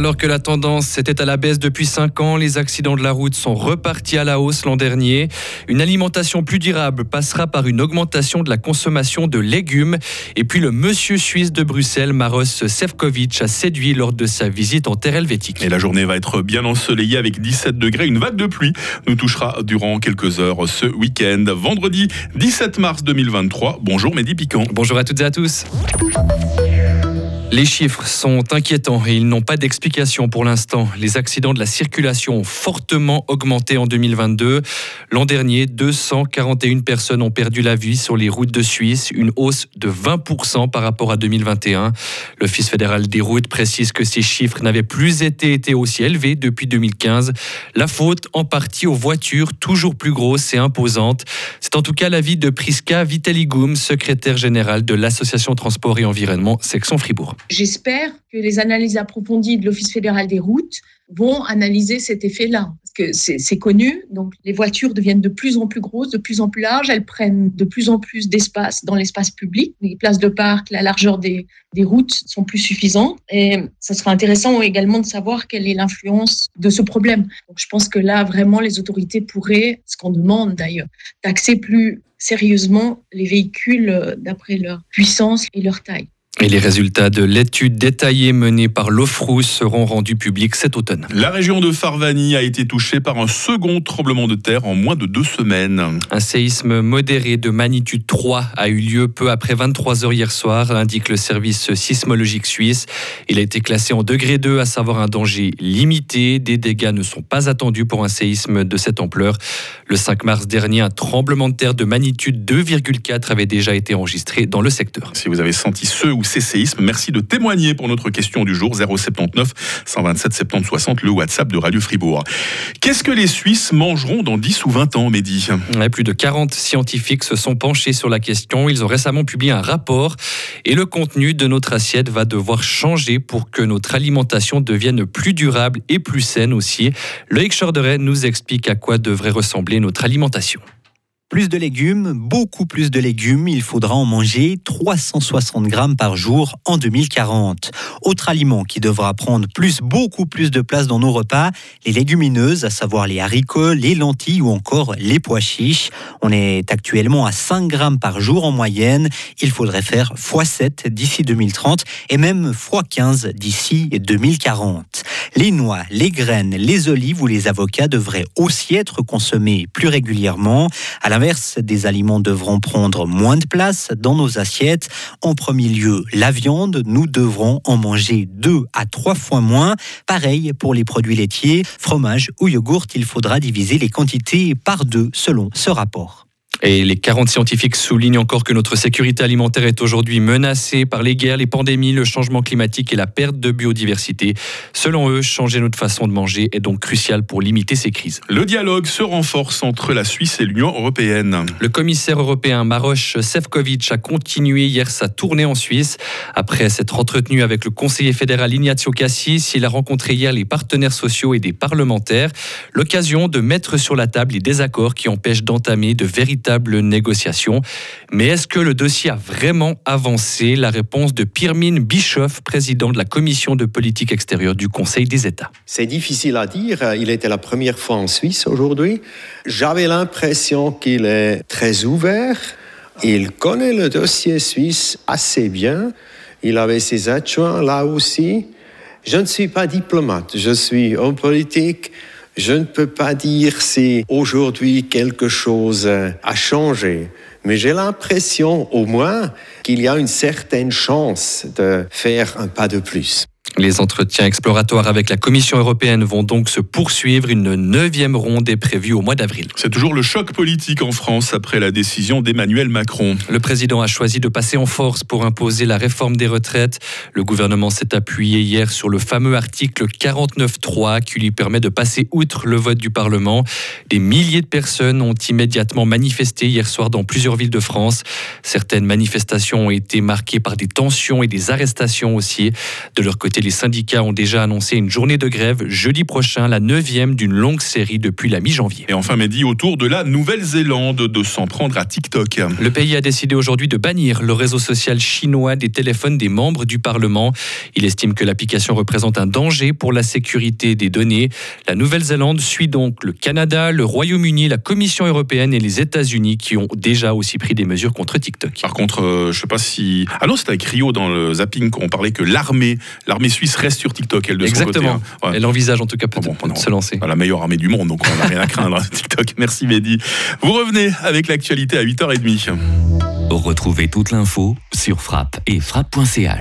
Alors que la tendance était à la baisse depuis 5 ans, les accidents de la route sont repartis à la hausse l'an dernier. Une alimentation plus durable passera par une augmentation de la consommation de légumes. Et puis le monsieur suisse de Bruxelles, Maros Sefcovic, a séduit lors de sa visite en terre helvétique. Et la journée va être bien ensoleillée avec 17 degrés. Une vague de pluie nous touchera durant quelques heures ce week-end. Vendredi 17 mars 2023. Bonjour Mehdi Piquant. Bonjour à toutes et à tous. Les chiffres sont inquiétants et ils n'ont pas d'explication pour l'instant. Les accidents de la circulation ont fortement augmenté en 2022. L'an dernier, 241 personnes ont perdu la vie sur les routes de Suisse, une hausse de 20% par rapport à 2021. L'Office fédéral des routes précise que ces chiffres n'avaient plus été, aussi élevés depuis 2015. La faute en partie aux voitures toujours plus grosses et imposantes. C'est en tout cas l'avis de Priska Vitaligoum, secrétaire générale de l'Association Transport et Environnement, section Fribourg. J'espère que les analyses approfondies de l'Office fédéral des routes vont analyser cet effet-là. Parce que c'est connu, donc les voitures deviennent de plus en plus grosses, de plus en plus larges, elles prennent de plus en plus d'espace dans l'espace public. Les places de parc, la largeur des, routes sont plus suffisantes. Et ça sera intéressant également de savoir quelle est l'influence de ce problème. Je pense que là, vraiment, les autorités pourraient, ce qu'on demande d'ailleurs, taxer plus sérieusement les véhicules d'après leur puissance et leur taille. Et les résultats de l'étude détaillée menée par l'OFROUS seront rendus publics cet automne. La région de Farvani a été touchée par un second tremblement de terre en moins de deux semaines. Un séisme modéré de magnitude 3 a eu lieu peu après 23 heures hier soir, indique le service sismologique suisse. Il a été classé en degré 2, à savoir un danger limité. Des dégâts ne sont pas attendus pour un séisme de cette ampleur. Le 5 mars dernier, un tremblement de terre de magnitude 2,4 avait déjà été enregistré dans le secteur. Si vous avez senti ce merci de témoigner pour notre question du jour 079 127 70 60, le WhatsApp de Radio Fribourg. Qu'est-ce que les Suisses mangeront dans 10 ou 20 ans, Mehdi? Plus de 40 scientifiques se sont penchés sur la question. Ils ont récemment publié un rapport et le contenu de notre assiette va devoir changer pour que notre alimentation devienne plus durable et plus saine aussi. Loïc Chorderet nous explique à quoi devrait ressembler notre alimentation. Plus de légumes, beaucoup plus de légumes, il faudra en manger 360 grammes par jour en 2040. Autre aliment qui devra prendre plus, beaucoup plus de place dans nos repas, les légumineuses, à savoir les haricots, les lentilles ou encore les pois chiches. On est actuellement à 5 grammes par jour en moyenne. Il faudrait faire x7 d'ici 2030 et même x15 d'ici 2040. Les noix, les graines, les olives ou les avocats devraient aussi être consommés plus régulièrement. L'inverse, des aliments devront prendre moins de place dans nos assiettes. En premier lieu, la viande, nous devrons en manger deux à trois fois moins. Pareil pour les produits laitiers, fromage ou yogourt, il faudra diviser les quantités par deux selon ce rapport. Et les 40 scientifiques soulignent encore que notre sécurité alimentaire est aujourd'hui menacée par les guerres, les pandémies, le changement climatique et la perte de biodiversité. Selon eux, changer notre façon de manger est donc crucial pour limiter ces crises. Le dialogue se renforce entre la Suisse et l'Union européenne. Le commissaire européen Maroš Sefcovic a continué hier sa tournée en Suisse. Après s'être entretenu avec le conseiller fédéral Ignazio Cassis, il a rencontré hier les partenaires sociaux et des parlementaires. L'occasion de mettre sur la table les désaccords qui empêchent d'entamer de véritables négociation. Mais est-ce que le dossier a vraiment avancé? La réponse de Pirmin Bischoff, président de la commission de politique extérieure du Conseil des États. C'est difficile à dire. Il était la première fois en Suisse aujourd'hui. J'avais l'impression qu'il est très ouvert. Il connaît le dossier suisse assez bien. Il avait ses adjoints là aussi. Je ne suis pas diplomate, je suis homme politique. Je ne peux pas dire si aujourd'hui quelque chose a changé, mais j'ai l'impression au moins qu'il y a une certaine chance de faire un pas de plus. Les entretiens exploratoires avec la Commission européenne vont donc se poursuivre. Une neuvième ronde est prévue au mois d'avril. C'est toujours le choc politique en France après la décision d'Emmanuel Macron. Le président a choisi de passer en force pour imposer la réforme des retraites. Le gouvernement s'est appuyé hier sur le fameux article 49.3 qui lui permet de passer outre le vote du Parlement. Des milliers de personnes ont immédiatement manifesté hier soir dans plusieurs villes de France. Certaines manifestations ont été marquées par des tensions et des arrestations aussi. De leur côté, côté, les syndicats ont déjà annoncé une journée de grève jeudi prochain, la neuvième d'une longue série depuis la mi-janvier. Et enfin, Mehdi, autour de la Nouvelle-Zélande de s'en prendre à TikTok. Le pays a décidé aujourd'hui de bannir le réseau social chinois des téléphones des membres du Parlement. Il estime que l'application représente un danger pour la sécurité des données. La Nouvelle-Zélande suit donc le Canada, le Royaume-Uni, la Commission européenne et les États-Unis qui ont déjà aussi pris des mesures contre TikTok. Par contre, euh, je sais pas si. Ah non, c'était avec Rio dans le zapping qu'on parlait que l'armée, l'armée suisse reste sur TikTok, elle de Exactement. son côté. hein. Ouais. Elle envisage en tout cas peut-être bon, non. de se lancer. La meilleure armée du monde, donc on n'a rien à craindre. TikTok, merci Mehdi. Vous revenez avec l'actualité à 8h30. Retrouvez toute l'info sur frappe et frappe.ch.